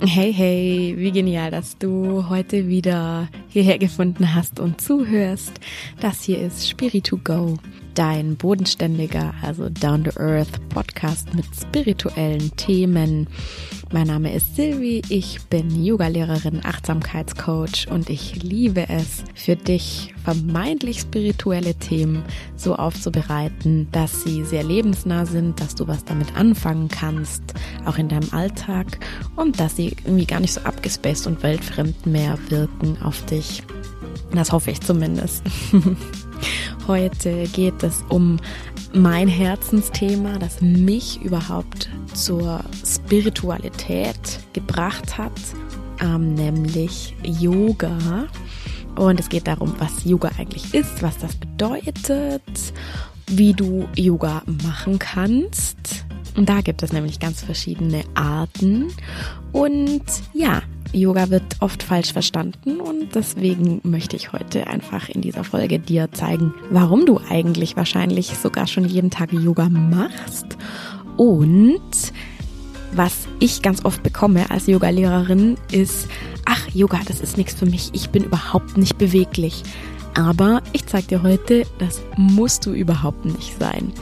Hey, hey, wie genial, dass du heute wieder hierher gefunden hast und zuhörst. Das hier ist Spirit 2 Go, dein bodenständiger, also down to earth Podcast mit spirituellen Themen. Mein Name ist Silvi, ich bin Yogalehrerin, Achtsamkeitscoach und ich liebe es, für dich vermeintlich spirituelle Themen so aufzubereiten, dass sie sehr lebensnah sind, dass du was damit anfangen kannst, auch in deinem Alltag und dass sie irgendwie gar nicht so abgespaced und weltfremd mehr wirken auf dich. Das hoffe ich zumindest. Heute geht es um mein Herzensthema, das mich überhaupt zur Spiritualität gebracht hat, ähm, nämlich Yoga. Und es geht darum, was Yoga eigentlich ist, was das bedeutet, wie du Yoga machen kannst. Und da gibt es nämlich ganz verschiedene Arten. Und ja, Yoga wird oft falsch verstanden und deswegen möchte ich heute einfach in dieser Folge dir zeigen, warum du eigentlich wahrscheinlich sogar schon jeden Tag Yoga machst und was ich ganz oft bekomme als Yogalehrerin ist, ach, Yoga, das ist nichts für mich, ich bin überhaupt nicht beweglich. Aber ich zeige dir heute, das musst du überhaupt nicht sein.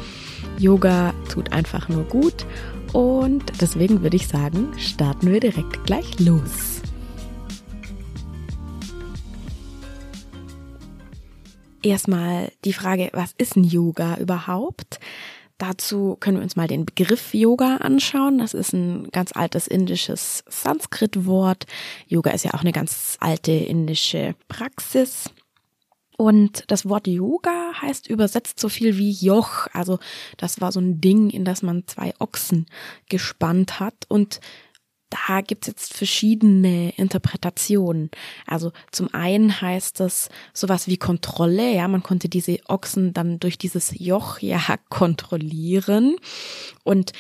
Yoga tut einfach nur gut und deswegen würde ich sagen, starten wir direkt gleich los. erstmal die Frage, was ist ein Yoga überhaupt? Dazu können wir uns mal den Begriff Yoga anschauen. Das ist ein ganz altes indisches Sanskrit-Wort. Yoga ist ja auch eine ganz alte indische Praxis. Und das Wort Yoga heißt übersetzt so viel wie Joch. Also das war so ein Ding, in das man zwei Ochsen gespannt hat. Und da gibt's jetzt verschiedene Interpretationen. Also zum einen heißt das sowas wie Kontrolle, ja, man konnte diese Ochsen dann durch dieses Joch ja kontrollieren und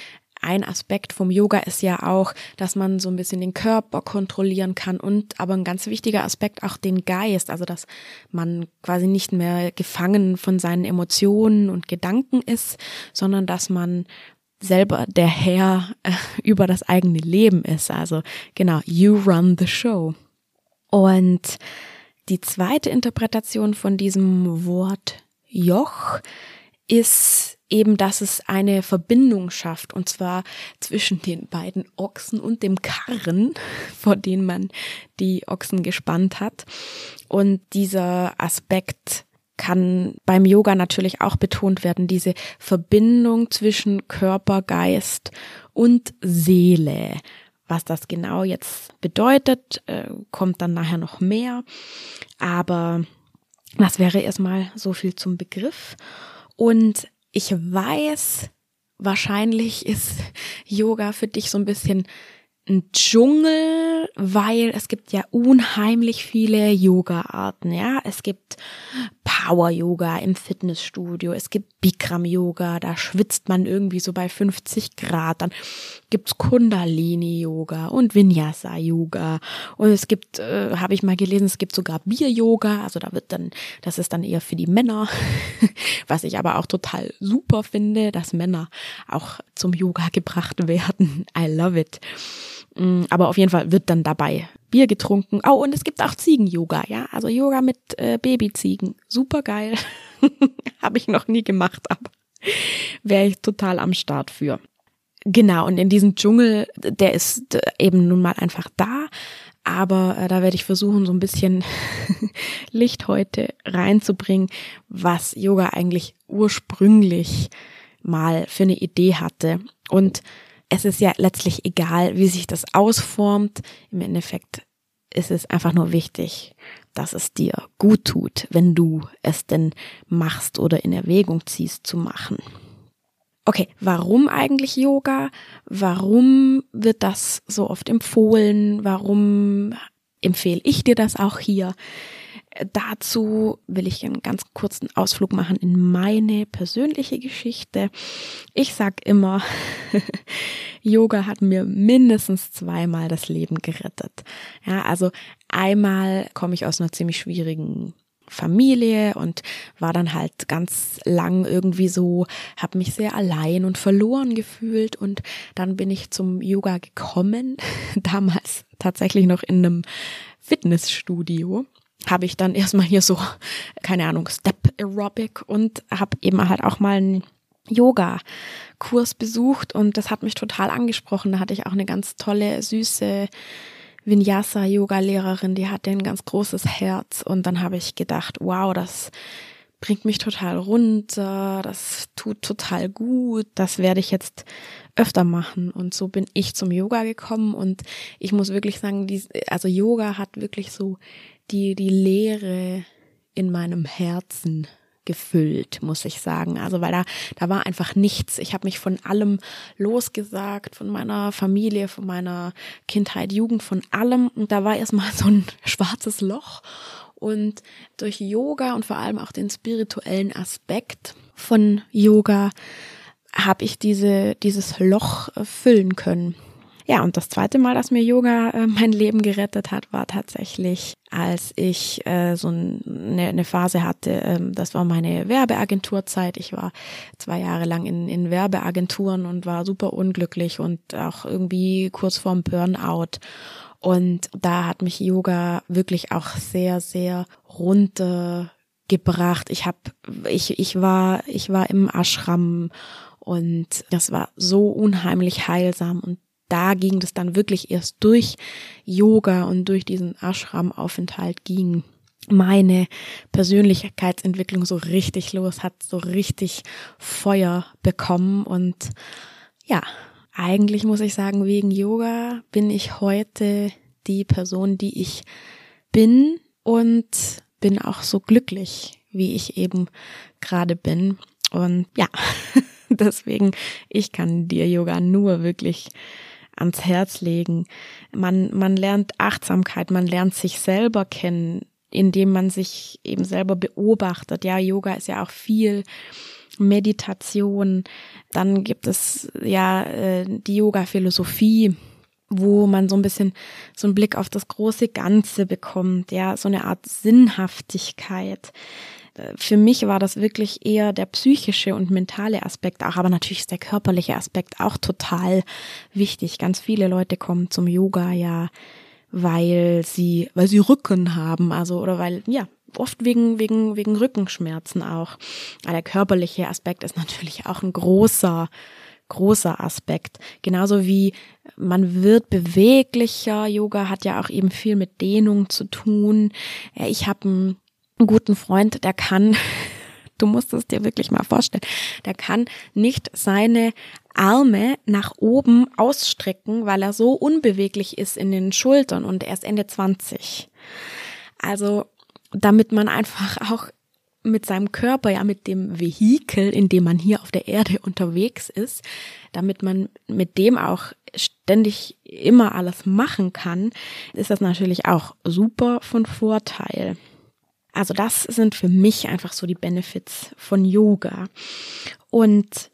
ein Aspekt vom Yoga ist ja auch, dass man so ein bisschen den Körper kontrollieren kann und aber ein ganz wichtiger Aspekt auch den Geist, also dass man quasi nicht mehr gefangen von seinen Emotionen und Gedanken ist, sondern dass man selber der Herr äh, über das eigene Leben ist. Also genau, you run the show. Und die zweite Interpretation von diesem Wort Joch ist eben, dass es eine Verbindung schafft, und zwar zwischen den beiden Ochsen und dem Karren, vor den man die Ochsen gespannt hat. Und dieser Aspekt kann beim Yoga natürlich auch betont werden, diese Verbindung zwischen Körper, Geist und Seele. Was das genau jetzt bedeutet, äh, kommt dann nachher noch mehr. Aber das wäre erstmal so viel zum Begriff. Und ich weiß, wahrscheinlich ist Yoga für dich so ein bisschen ein Dschungel, weil es gibt ja unheimlich viele Yoga-Arten, ja. Es gibt Power-Yoga im Fitnessstudio, es gibt Bikram-Yoga, da schwitzt man irgendwie so bei 50 Grad, dann gibt's Kundalini-Yoga und Vinyasa-Yoga und es gibt, äh, habe ich mal gelesen, es gibt sogar Bier-Yoga, also da wird dann, das ist dann eher für die Männer, was ich aber auch total super finde, dass Männer auch zum Yoga gebracht werden. I love it. Mm, aber auf jeden Fall wird dann dabei Bier getrunken. Oh, und es gibt auch Ziegen-Yoga, ja. Also Yoga mit äh, Babyziegen. Super geil. Habe ich noch nie gemacht, aber wäre ich total am Start für. Genau, und in diesem Dschungel, der ist äh, eben nun mal einfach da. Aber äh, da werde ich versuchen, so ein bisschen Licht heute reinzubringen, was Yoga eigentlich ursprünglich mal für eine Idee hatte. Und es ist ja letztlich egal, wie sich das ausformt. Im Endeffekt ist es einfach nur wichtig, dass es dir gut tut, wenn du es denn machst oder in Erwägung ziehst zu machen. Okay, warum eigentlich Yoga? Warum wird das so oft empfohlen? Warum empfehle ich dir das auch hier? Dazu will ich einen ganz kurzen Ausflug machen in meine persönliche Geschichte. Ich sag immer, Yoga hat mir mindestens zweimal das Leben gerettet. Ja, also einmal komme ich aus einer ziemlich schwierigen Familie und war dann halt ganz lang irgendwie so, habe mich sehr allein und verloren gefühlt und dann bin ich zum Yoga gekommen, damals tatsächlich noch in einem Fitnessstudio habe ich dann erstmal hier so, keine Ahnung, Step Aerobic und habe eben halt auch mal einen Yoga-Kurs besucht und das hat mich total angesprochen. Da hatte ich auch eine ganz tolle, süße Vinyasa-Yoga-Lehrerin, die hatte ein ganz großes Herz und dann habe ich gedacht, wow, das bringt mich total runter, das tut total gut, das werde ich jetzt öfter machen. Und so bin ich zum Yoga gekommen und ich muss wirklich sagen, die, also Yoga hat wirklich so die, die Leere in meinem Herzen gefüllt, muss ich sagen. Also weil da, da war einfach nichts. Ich habe mich von allem losgesagt, von meiner Familie, von meiner Kindheit, Jugend, von allem. Und da war erstmal so ein schwarzes Loch. Und durch Yoga und vor allem auch den spirituellen Aspekt von Yoga habe ich diese, dieses Loch füllen können. Ja, und das zweite Mal, dass mir Yoga äh, mein Leben gerettet hat, war tatsächlich, als ich äh, so eine, eine Phase hatte. Ähm, das war meine Werbeagenturzeit. Ich war zwei Jahre lang in, in Werbeagenturen und war super unglücklich und auch irgendwie kurz vorm Burnout. Und da hat mich Yoga wirklich auch sehr, sehr runtergebracht. Ich habe, ich, ich war, ich war im Ashram und das war so unheimlich heilsam und da ging das dann wirklich erst durch Yoga und durch diesen Ashram-Aufenthalt ging meine Persönlichkeitsentwicklung so richtig los, hat so richtig Feuer bekommen und ja, eigentlich muss ich sagen, wegen Yoga bin ich heute die Person, die ich bin und bin auch so glücklich, wie ich eben gerade bin. Und ja, deswegen, ich kann dir Yoga nur wirklich ans Herz legen. Man, man lernt Achtsamkeit, man lernt sich selber kennen, indem man sich eben selber beobachtet. Ja, Yoga ist ja auch viel Meditation. Dann gibt es ja äh, die Yoga-Philosophie, wo man so ein bisschen so einen Blick auf das große Ganze bekommt, ja, so eine Art Sinnhaftigkeit. Für mich war das wirklich eher der psychische und mentale Aspekt auch, aber natürlich ist der körperliche Aspekt auch total wichtig. Ganz viele Leute kommen zum Yoga ja, weil sie, weil sie Rücken haben, also oder weil ja oft wegen, wegen, wegen Rückenschmerzen auch. Aber der körperliche Aspekt ist natürlich auch ein großer, großer Aspekt. Genauso wie man wird beweglicher. Yoga hat ja auch eben viel mit Dehnung zu tun. Ich habe einen guten Freund, der kann, du musst es dir wirklich mal vorstellen, der kann nicht seine Arme nach oben ausstrecken, weil er so unbeweglich ist in den Schultern und er ist Ende 20. Also damit man einfach auch mit seinem Körper, ja mit dem Vehikel, in dem man hier auf der Erde unterwegs ist, damit man mit dem auch ständig immer alles machen kann, ist das natürlich auch super von Vorteil. Also das sind für mich einfach so die Benefits von Yoga. Und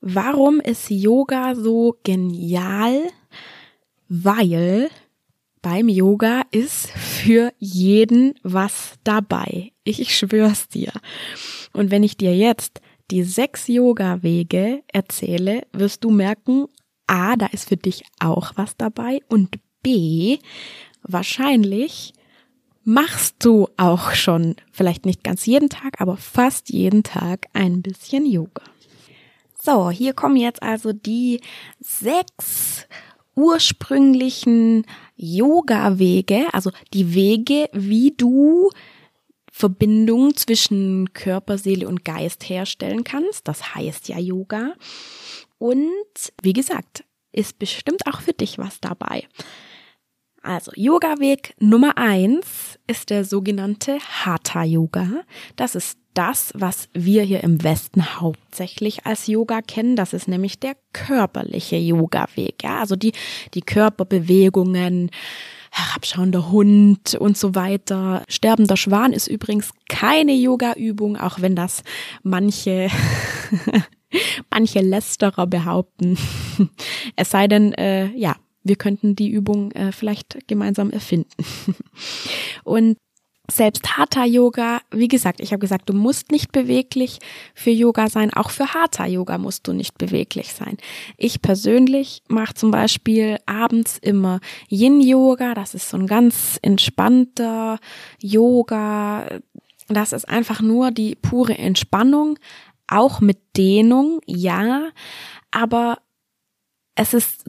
warum ist Yoga so genial? Weil beim Yoga ist für jeden was dabei. Ich schwör's dir. Und wenn ich dir jetzt die sechs Yoga-Wege erzähle, wirst du merken, A, da ist für dich auch was dabei und B, wahrscheinlich machst du auch schon, vielleicht nicht ganz jeden Tag, aber fast jeden Tag ein bisschen Yoga. So, hier kommen jetzt also die sechs ursprünglichen Yoga-Wege, also die Wege, wie du Verbindung zwischen Körper, Seele und Geist herstellen kannst. Das heißt ja Yoga. Und wie gesagt, ist bestimmt auch für dich was dabei. Also Yoga-Weg Nummer eins ist der sogenannte Hatha Yoga. Das ist das, was wir hier im Westen hauptsächlich als Yoga kennen. Das ist nämlich der körperliche Yoga-Weg. Ja, also die, die Körperbewegungen, herabschauender Hund und so weiter. Sterbender Schwan ist übrigens keine Yoga-Übung, auch wenn das manche manche Lästerer behaupten. es sei denn, äh, ja, wir könnten die Übung äh, vielleicht gemeinsam erfinden. und selbst Hatha Yoga, wie gesagt, ich habe gesagt, du musst nicht beweglich für Yoga sein, auch für Hatha Yoga musst du nicht beweglich sein. Ich persönlich mache zum Beispiel abends immer Yin Yoga, das ist so ein ganz entspannter Yoga, das ist einfach nur die pure Entspannung, auch mit Dehnung, ja, aber es ist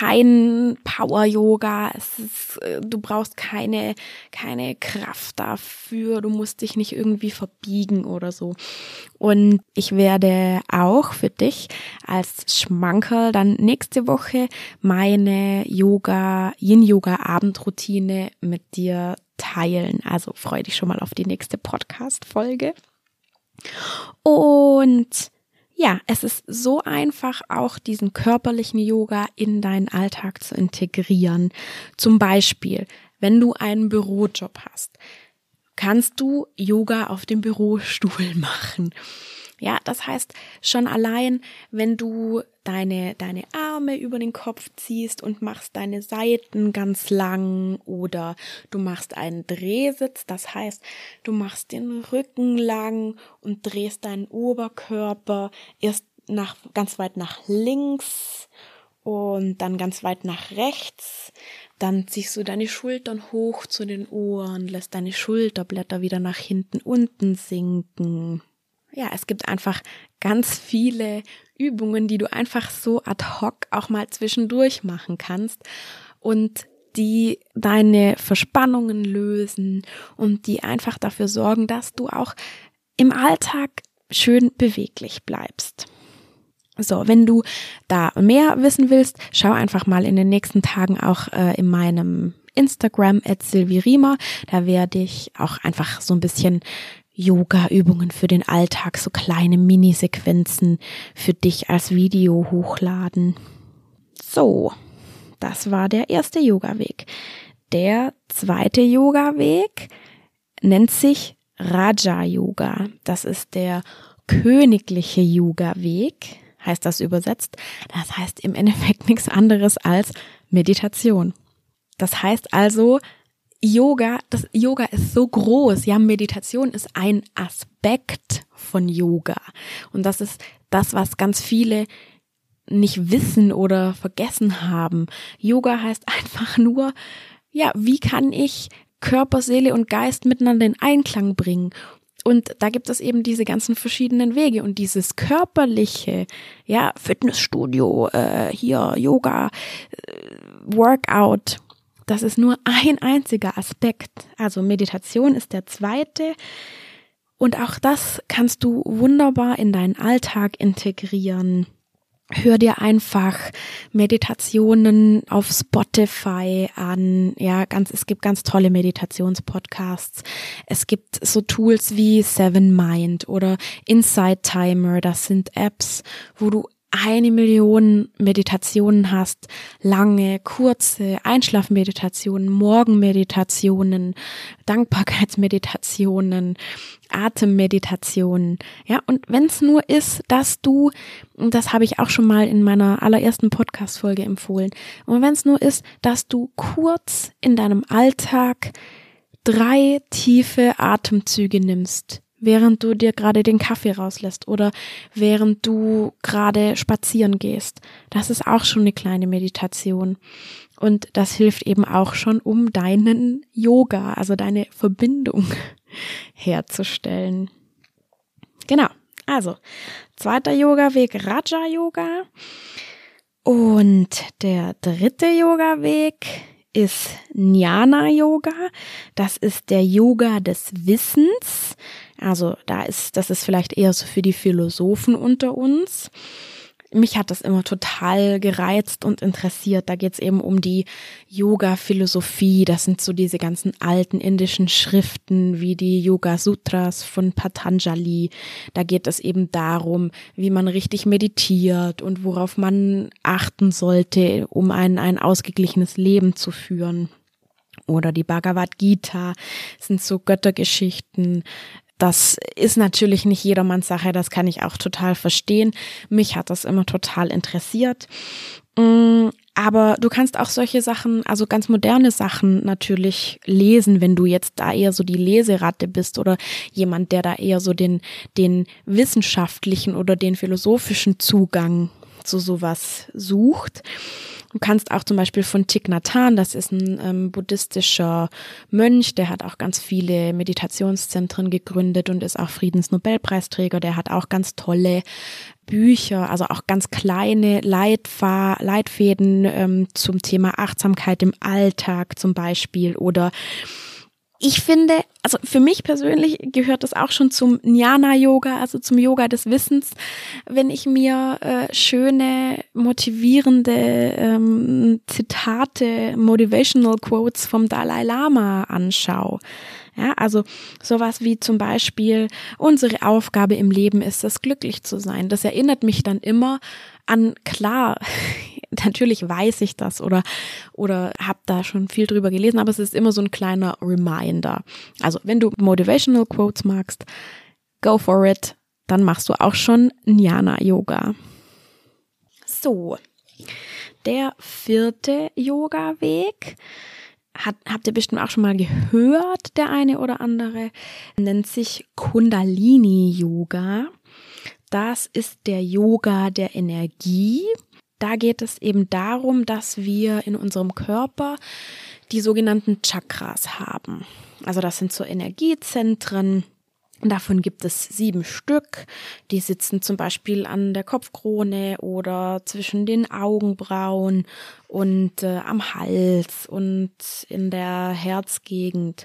kein Power Yoga, es ist, äh, du brauchst keine, keine Kraft dafür, du musst dich nicht irgendwie verbiegen oder so. Und ich werde auch für dich als Schmankerl dann nächste Woche meine Yoga, Yin Yoga Abendroutine mit dir teilen. Also freu dich schon mal auf die nächste Podcast Folge. Und ja, es ist so einfach, auch diesen körperlichen Yoga in deinen Alltag zu integrieren. Zum Beispiel, wenn du einen Bürojob hast, kannst du Yoga auf dem Bürostuhl machen. Ja, das heißt, schon allein, wenn du deine, deine Arme über den Kopf ziehst und machst deine Seiten ganz lang oder du machst einen Drehsitz, das heißt, du machst den Rücken lang und drehst deinen Oberkörper erst nach, ganz weit nach links und dann ganz weit nach rechts. Dann ziehst du deine Schultern hoch zu den Ohren, lässt deine Schulterblätter wieder nach hinten unten sinken ja, es gibt einfach ganz viele Übungen, die du einfach so ad hoc auch mal zwischendurch machen kannst und die deine Verspannungen lösen und die einfach dafür sorgen, dass du auch im Alltag schön beweglich bleibst. So, wenn du da mehr wissen willst, schau einfach mal in den nächsten Tagen auch äh, in meinem Instagram at Silvirima. Da werde ich auch einfach so ein bisschen Yoga-Übungen für den Alltag, so kleine Minisequenzen für dich als Video hochladen. So, das war der erste Yoga-Weg. Der zweite Yoga-Weg nennt sich Raja Yoga. Das ist der königliche Yoga-Weg, heißt das übersetzt. Das heißt im Endeffekt nichts anderes als Meditation. Das heißt also, Yoga, das Yoga ist so groß. Ja, Meditation ist ein Aspekt von Yoga. Und das ist das, was ganz viele nicht wissen oder vergessen haben. Yoga heißt einfach nur, ja, wie kann ich Körper, Seele und Geist miteinander in Einklang bringen? Und da gibt es eben diese ganzen verschiedenen Wege und dieses körperliche, ja, Fitnessstudio, äh, hier Yoga, äh, Workout, das ist nur ein einziger Aspekt. Also Meditation ist der zweite. Und auch das kannst du wunderbar in deinen Alltag integrieren. Hör dir einfach Meditationen auf Spotify an. Ja, ganz, es gibt ganz tolle Meditationspodcasts. Es gibt so Tools wie Seven Mind oder Insight Timer. Das sind Apps, wo du eine Million Meditationen hast, lange, kurze Einschlafmeditationen, Morgenmeditationen, Dankbarkeitsmeditationen, Atemmeditationen. Ja, und wenn es nur ist, dass du, und das habe ich auch schon mal in meiner allerersten Podcast-Folge empfohlen, und wenn es nur ist, dass du kurz in deinem Alltag drei tiefe Atemzüge nimmst, während du dir gerade den Kaffee rauslässt oder während du gerade spazieren gehst. Das ist auch schon eine kleine Meditation. Und das hilft eben auch schon, um deinen Yoga, also deine Verbindung herzustellen. Genau. Also, zweiter Yoga-Weg, Raja-Yoga. Und der dritte Yoga-Weg ist Jnana Yoga. Das ist der Yoga des Wissens. Also da ist, das ist vielleicht eher so für die Philosophen unter uns. Mich hat das immer total gereizt und interessiert. Da geht es eben um die Yoga-Philosophie. Das sind so diese ganzen alten indischen Schriften wie die Yoga-Sutras von Patanjali. Da geht es eben darum, wie man richtig meditiert und worauf man achten sollte, um ein, ein ausgeglichenes Leben zu führen oder die Bhagavad Gita sind so Göttergeschichten, das ist natürlich nicht jedermanns Sache, das kann ich auch total verstehen. Mich hat das immer total interessiert. Mm, Aber du kannst auch solche Sachen, also ganz moderne Sachen natürlich lesen, wenn du jetzt da eher so die Leseratte bist oder jemand, der da eher so den, den wissenschaftlichen oder den philosophischen Zugang zu sowas sucht. Du kannst auch zum Beispiel von Thich Nhat Hanh, das ist ein ähm, buddhistischer Mönch, der hat auch ganz viele Meditationszentren gegründet und ist auch Friedensnobelpreisträger. Der hat auch ganz tolle Bücher, also auch ganz kleine Leitfahr Leitfäden ähm, zum Thema Achtsamkeit im Alltag zum Beispiel oder ich finde, also für mich persönlich gehört das auch schon zum Jnana-Yoga, also zum Yoga des Wissens, wenn ich mir äh, schöne, motivierende ähm, Zitate, Motivational Quotes vom Dalai Lama anschaue. Ja, also sowas wie zum Beispiel, unsere Aufgabe im Leben ist es, glücklich zu sein. Das erinnert mich dann immer an, klar, natürlich weiß ich das oder, oder habe da schon viel drüber gelesen, aber es ist immer so ein kleiner Reminder. Also wenn du Motivational Quotes magst, go for it, dann machst du auch schon Jnana Yoga. So, der vierte Yoga-Weg hat, habt ihr bestimmt auch schon mal gehört, der eine oder andere, nennt sich Kundalini Yoga. Das ist der Yoga der Energie. Da geht es eben darum, dass wir in unserem Körper die sogenannten Chakras haben. Also das sind so Energiezentren, Davon gibt es sieben Stück. Die sitzen zum Beispiel an der Kopfkrone oder zwischen den Augenbrauen und äh, am Hals und in der Herzgegend.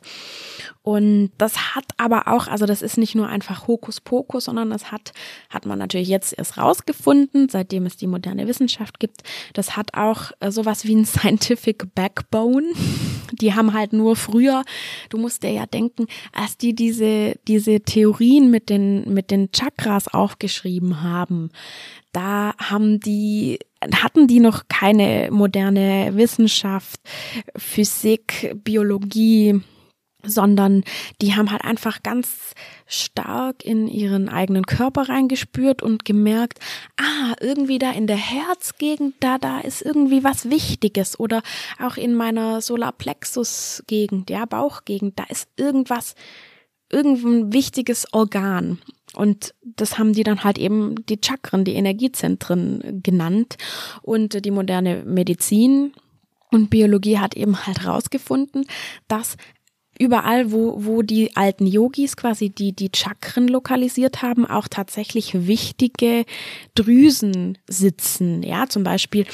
Und das hat aber auch, also das ist nicht nur einfach Hokuspokus, sondern das hat, hat man natürlich jetzt erst rausgefunden, seitdem es die moderne Wissenschaft gibt. Das hat auch äh, sowas wie ein Scientific Backbone. Die haben halt nur früher, du musst dir ja denken, als die diese, diese Theorien mit den, mit den Chakras aufgeschrieben haben, da haben die, hatten die noch keine moderne Wissenschaft, Physik, Biologie, sondern die haben halt einfach ganz stark in ihren eigenen Körper reingespürt und gemerkt, ah, irgendwie da in der Herzgegend, da, da ist irgendwie was Wichtiges oder auch in meiner Solarplexus-Gegend, ja, Bauchgegend, da ist irgendwas, irgendein wichtiges Organ. Und das haben die dann halt eben die Chakren, die Energiezentren genannt. Und die moderne Medizin und Biologie hat eben halt rausgefunden, dass überall, wo, wo die alten Yogis quasi die, die Chakren lokalisiert haben, auch tatsächlich wichtige Drüsen sitzen. Ja, zum Beispiel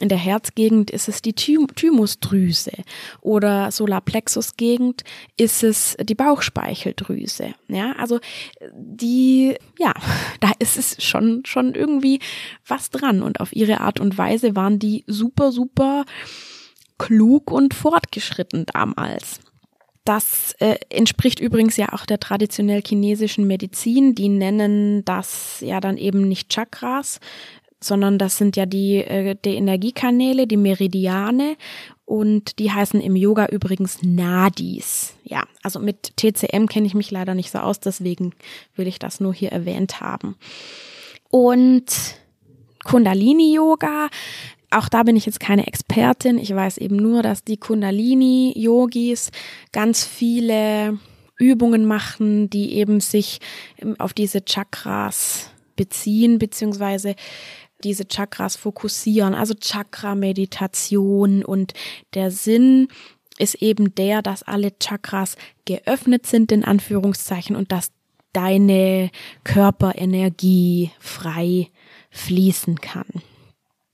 in der Herzgegend ist es die Thymusdrüse oder Solarplexusgegend ist es die Bauchspeicheldrüse. Ja, also die, ja, da ist es schon, schon irgendwie was dran und auf ihre Art und Weise waren die super, super klug und fortgeschritten damals. Das äh, entspricht übrigens ja auch der traditionell chinesischen Medizin. Die nennen das ja dann eben nicht Chakras, sondern das sind ja die, äh, die Energiekanäle, die Meridiane und die heißen im Yoga übrigens Nadis. Ja, also mit TCM kenne ich mich leider nicht so aus, deswegen will ich das nur hier erwähnt haben. Und Kundalini Yoga auch da bin ich jetzt keine Expertin. Ich weiß eben nur, dass die Kundalini-Yogis ganz viele Übungen machen, die eben sich auf diese Chakras beziehen, beziehungsweise diese Chakras fokussieren, also Chakra-Meditation und der Sinn ist eben der, dass alle Chakras geöffnet sind, in Anführungszeichen, und dass deine Körperenergie frei fließen kann.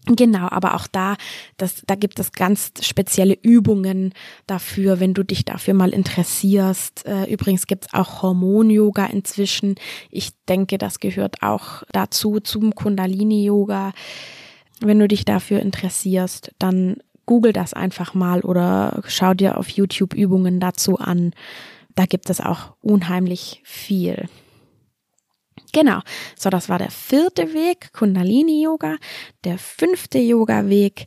Genau, aber auch da, das, da gibt es ganz spezielle Übungen dafür, wenn du dich dafür mal interessierst. Äh, übrigens gibt es auch Hormon-Yoga inzwischen. Ich denke, das gehört auch dazu, zum Kundalini-Yoga. Wenn du dich dafür interessierst, dann google das einfach mal oder schau dir auf YouTube Übungen dazu an. Da gibt es auch unheimlich viel. Genau. So, das war der vierte Weg, Kundalini Yoga. Der fünfte Yoga Weg,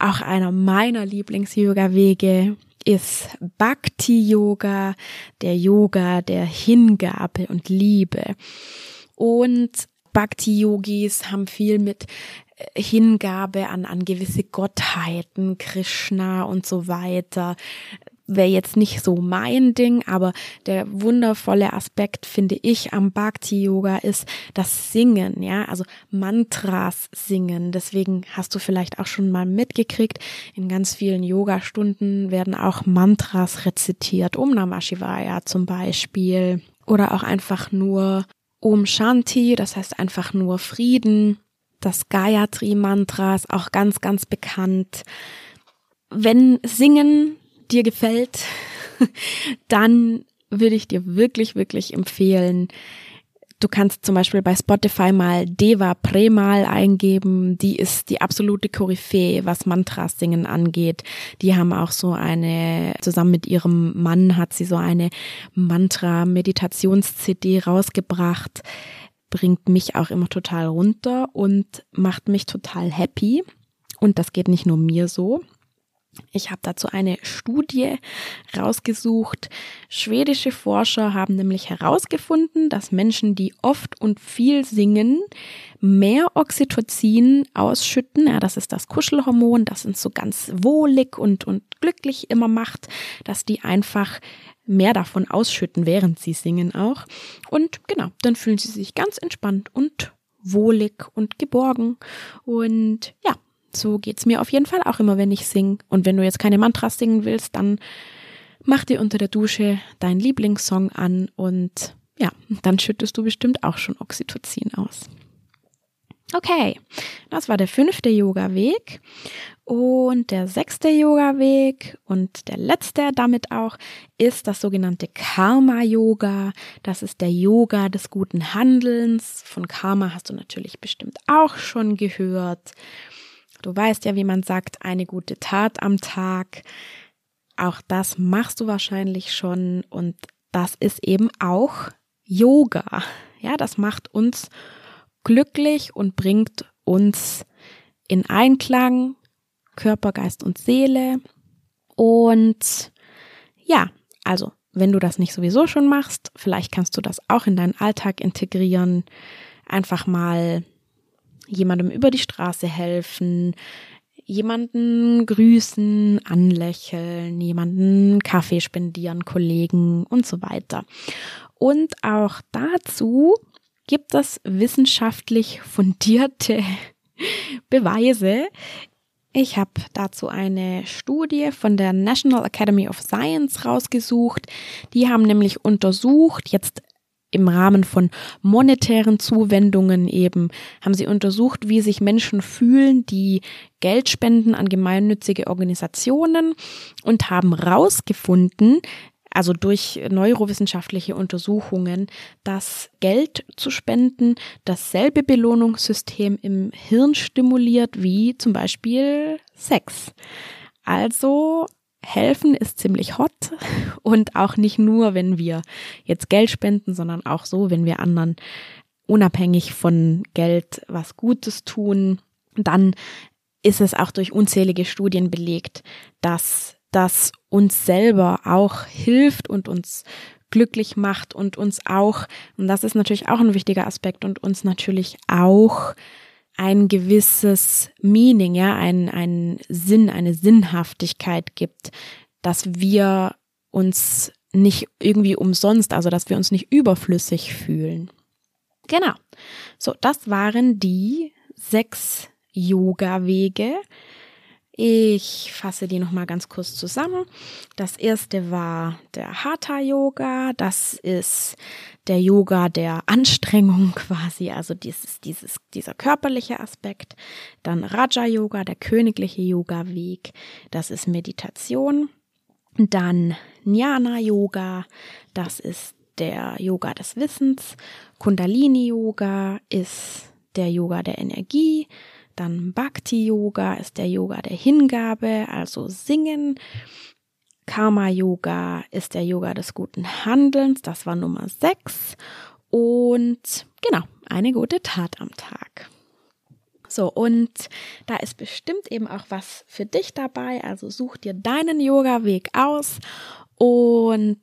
auch einer meiner Lieblings-Yoga Wege, ist Bhakti Yoga, der Yoga der Hingabe und Liebe. Und Bhakti Yogis haben viel mit Hingabe an, an gewisse Gottheiten, Krishna und so weiter wäre jetzt nicht so mein Ding, aber der wundervolle Aspekt, finde ich, am Bhakti-Yoga ist das Singen, ja, also Mantras singen. Deswegen hast du vielleicht auch schon mal mitgekriegt, in ganz vielen Yoga-Stunden werden auch Mantras rezitiert, Om Namah Shivaya zum Beispiel, oder auch einfach nur Om Shanti, das heißt einfach nur Frieden. Das Gayatri-Mantra ist auch ganz, ganz bekannt. Wenn Singen dir gefällt, dann würde ich dir wirklich, wirklich empfehlen, Du kannst zum Beispiel bei Spotify mal Deva Premal eingeben. Die ist die absolute Koryphäe, was Mantras singen angeht. Die haben auch so eine, zusammen mit ihrem Mann hat sie so eine Mantra-Meditations-CD rausgebracht. Bringt mich auch immer total runter und macht mich total happy. Und das geht nicht nur mir so. Ich habe dazu eine Studie rausgesucht. Schwedische Forscher haben nämlich herausgefunden, dass Menschen, die oft und viel singen, mehr Oxytocin ausschütten. Ja, das ist das Kuschelhormon, das uns so ganz wohlig und, und glücklich immer macht, dass die einfach mehr davon ausschütten, während sie singen auch. Und genau, dann fühlen sie sich ganz entspannt und wohlig und geborgen. Und ja, so geht's mir auf jeden Fall auch immer, wenn ich singe. Und wenn du jetzt keine Mantras singen willst, dann mach dir unter der Dusche deinen Lieblingssong an und ja, dann schüttest du bestimmt auch schon Oxytocin aus. Okay, das war der fünfte Yoga-Weg. Und der sechste Yoga-Weg und der letzte damit auch ist das sogenannte Karma-Yoga. Das ist der Yoga des guten Handelns. Von Karma hast du natürlich bestimmt auch schon gehört. Du weißt ja, wie man sagt, eine gute Tat am Tag. Auch das machst du wahrscheinlich schon und das ist eben auch Yoga. Ja, das macht uns glücklich und bringt uns in Einklang, Körper, Geist und Seele. Und ja, also, wenn du das nicht sowieso schon machst, vielleicht kannst du das auch in deinen Alltag integrieren. Einfach mal jemandem über die Straße helfen, jemanden grüßen, anlächeln, jemanden Kaffee spendieren, Kollegen und so weiter. Und auch dazu gibt es wissenschaftlich fundierte Beweise. Ich habe dazu eine Studie von der National Academy of Science rausgesucht. Die haben nämlich untersucht, jetzt im Rahmen von monetären Zuwendungen eben haben sie untersucht, wie sich Menschen fühlen, die Geld spenden an gemeinnützige Organisationen und haben herausgefunden, also durch neurowissenschaftliche Untersuchungen, dass Geld zu spenden dasselbe Belohnungssystem im Hirn stimuliert wie zum Beispiel Sex. Also helfen ist ziemlich hot. Und auch nicht nur, wenn wir jetzt Geld spenden, sondern auch so, wenn wir anderen unabhängig von Geld was Gutes tun, dann ist es auch durch unzählige Studien belegt, dass das uns selber auch hilft und uns glücklich macht und uns auch, und das ist natürlich auch ein wichtiger Aspekt und uns natürlich auch ein gewisses Meaning, ja, ein, ein Sinn, eine Sinnhaftigkeit gibt, dass wir uns nicht irgendwie umsonst, also dass wir uns nicht überflüssig fühlen. Genau. So, das waren die sechs Yoga-Wege, ich fasse die nochmal ganz kurz zusammen. Das erste war der Hatha Yoga. Das ist der Yoga der Anstrengung quasi, also dieses, dieses, dieser körperliche Aspekt. Dann Raja Yoga, der königliche Yoga Weg. Das ist Meditation. Dann Jnana Yoga. Das ist der Yoga des Wissens. Kundalini Yoga ist der Yoga der Energie. Dann Bhakti Yoga ist der Yoga der Hingabe, also Singen. Karma Yoga ist der Yoga des guten Handelns, das war Nummer 6. Und genau, eine gute Tat am Tag. So, und da ist bestimmt eben auch was für dich dabei. Also such dir deinen Yoga-Weg aus und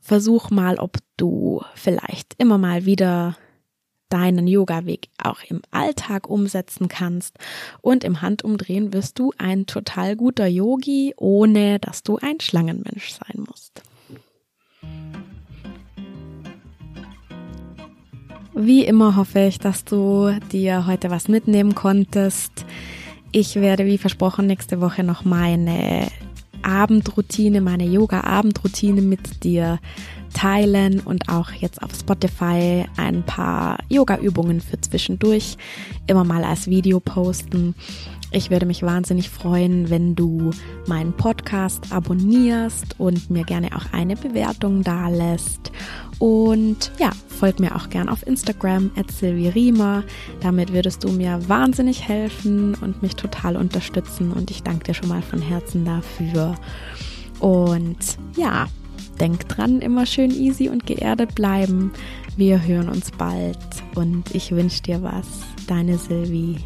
versuch mal, ob du vielleicht immer mal wieder deinen Yoga-Weg auch im Alltag umsetzen kannst. Und im Handumdrehen wirst du ein total guter Yogi, ohne dass du ein Schlangenmensch sein musst. Wie immer hoffe ich, dass du dir heute was mitnehmen konntest. Ich werde, wie versprochen, nächste Woche noch meine Abendroutine, meine Yoga-Abendroutine mit dir teilen und auch jetzt auf Spotify ein paar Yoga-Übungen für zwischendurch immer mal als Video posten. Ich würde mich wahnsinnig freuen, wenn du meinen Podcast abonnierst und mir gerne auch eine Bewertung da lässt. Und ja, folg mir auch gern auf Instagram at Riemer. Damit würdest du mir wahnsinnig helfen und mich total unterstützen. Und ich danke dir schon mal von Herzen dafür. Und ja, denk dran, immer schön easy und geerdet bleiben. Wir hören uns bald und ich wünsche dir was. Deine Sylvie.